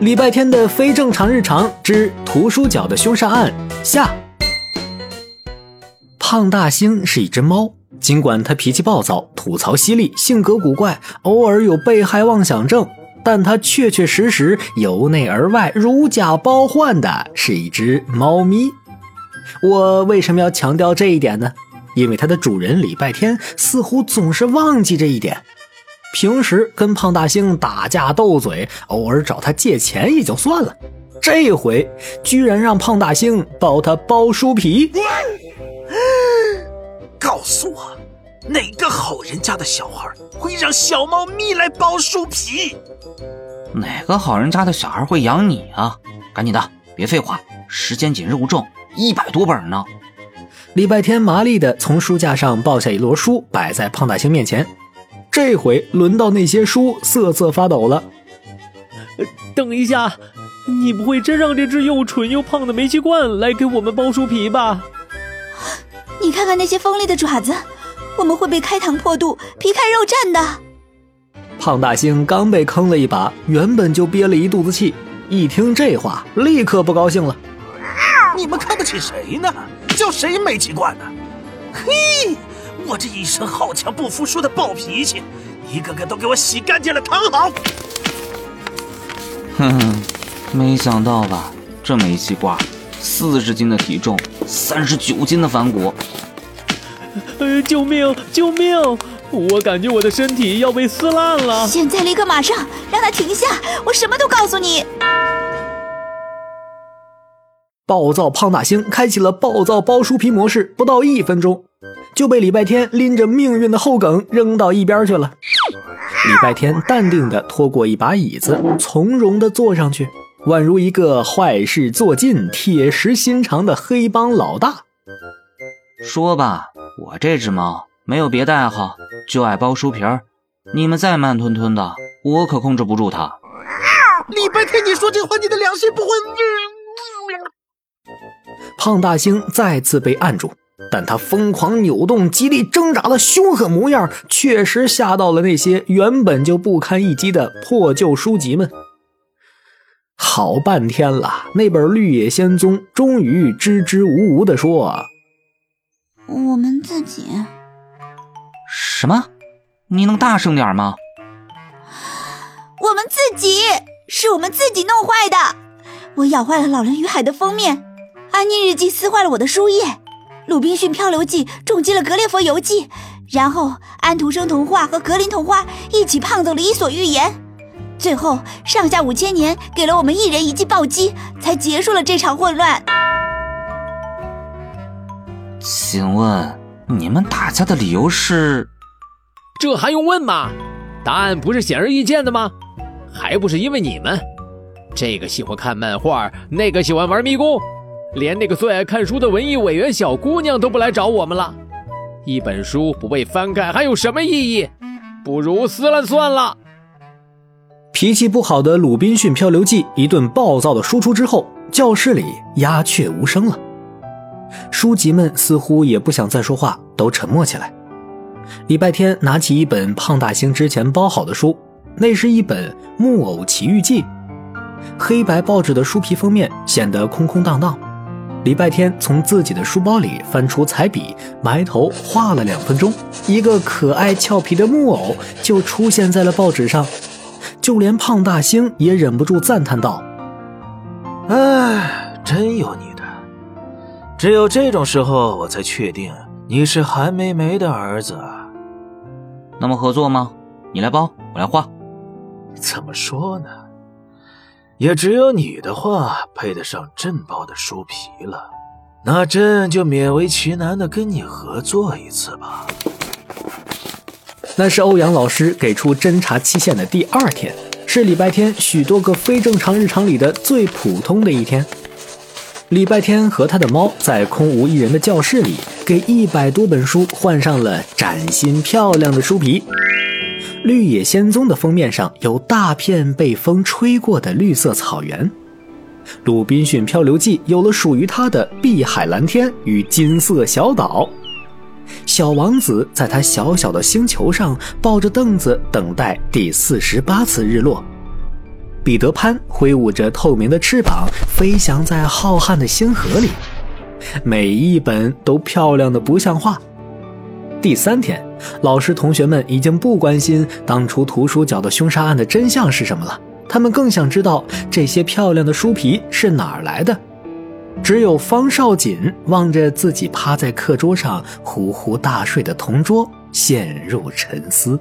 礼拜天的非正常日常之图书角的凶杀案下。胖大星是一只猫，尽管它脾气暴躁、吐槽犀利、性格古怪，偶尔有被害妄想症，但它确确实实由内而外如假包换的是一只猫咪。我为什么要强调这一点呢？因为它的主人礼拜天似乎总是忘记这一点。平时跟胖大星打架斗嘴，偶尔找他借钱也就算了，这回居然让胖大星帮他包书皮。告诉我，哪个好人家的小孩会让小猫咪来包书皮？哪个好人家的小孩会养你啊？赶紧的，别废话，时间紧，任务重，一百多本呢。礼拜天麻利的从书架上抱下一摞书，摆在胖大星面前。这回轮到那些书瑟瑟发抖了。等一下，你不会真让这只又蠢又胖的煤气罐来给我们剥书皮吧？你看看那些锋利的爪子，我们会被开膛破肚、皮开肉绽的。胖大星刚被坑了一把，原本就憋了一肚子气，一听这话，立刻不高兴了。你们看不起谁呢？叫谁煤气罐呢？嘿！我这一身好强不服输的暴脾气，一个个都给我洗干净了，躺好。哼哼，没想到吧？这煤气罐，四十斤的体重，三十九斤的反骨。呃，救命！救命！我感觉我的身体要被撕烂了。现在立刻马上让他停下！我什么都告诉你。暴躁胖大星开启了暴躁包书皮模式，不到一分钟。就被礼拜天拎着命运的后梗扔到一边去了。礼拜天淡定地拖过一把椅子，从容地坐上去，宛如一个坏事做尽、铁石心肠的黑帮老大。说吧，我这只猫没有别的爱好，就爱包书皮儿。你们再慢吞吞的，我可控制不住它。礼拜天，你说这话，你的良心不会？胖大星再次被按住。但他疯狂扭动、极力挣扎的凶狠模样，确实吓到了那些原本就不堪一击的破旧书籍们。好半天了，那本《绿野仙踪》终于支支吾吾地说：“我们自己。”什么？你能大声点吗？我们自己，是我们自己弄坏的。我咬坏了《老人与海》的封面，《安妮日记》撕坏了我的书页。《鲁滨逊漂流记》重击了《格列佛游记》，然后安徒生童话和格林童话一起胖揍了《伊索寓言》，最后上下五千年给了我们一人一记暴击，才结束了这场混乱。请问你们打架的理由是？这还用问吗？答案不是显而易见的吗？还不是因为你们，这个喜欢看漫画，那个喜欢玩迷宫。连那个最爱看书的文艺委员小姑娘都不来找我们了，一本书不被翻开还有什么意义？不如撕了算了。脾气不好的《鲁滨逊漂流记》一顿暴躁的输出之后，教室里鸦雀无声了，书籍们似乎也不想再说话，都沉默起来。礼拜天拿起一本胖大星之前包好的书，那是一本《木偶奇遇记》，黑白报纸的书皮封面显得空空荡荡。礼拜天从自己的书包里翻出彩笔，埋头画了两分钟，一个可爱俏皮的木偶就出现在了报纸上。就连胖大星也忍不住赞叹道：“哎，真有你的！只有这种时候，我才确定你是韩梅梅的儿子。那么合作吗？你来包，我来画。怎么说呢？”也只有你的话配得上朕包的书皮了，那朕就勉为其难的跟你合作一次吧。那是欧阳老师给出侦查期限的第二天，是礼拜天许多个非正常日常里的最普通的一天。礼拜天和他的猫在空无一人的教室里，给一百多本书换上了崭新漂亮的书皮。《绿野仙踪》的封面上有大片被风吹过的绿色草原，《鲁滨逊漂流记》有了属于他的碧海蓝天与金色小岛，小王子在他小小的星球上抱着凳子等待第四十八次日落。彼得潘挥舞着透明的翅膀，飞翔在浩瀚的星河里，每一本都漂亮的不像话。第三天，老师同学们已经不关心当初图书角的凶杀案的真相是什么了，他们更想知道这些漂亮的书皮是哪儿来的。只有方少锦望着自己趴在课桌上呼呼大睡的同桌，陷入沉思。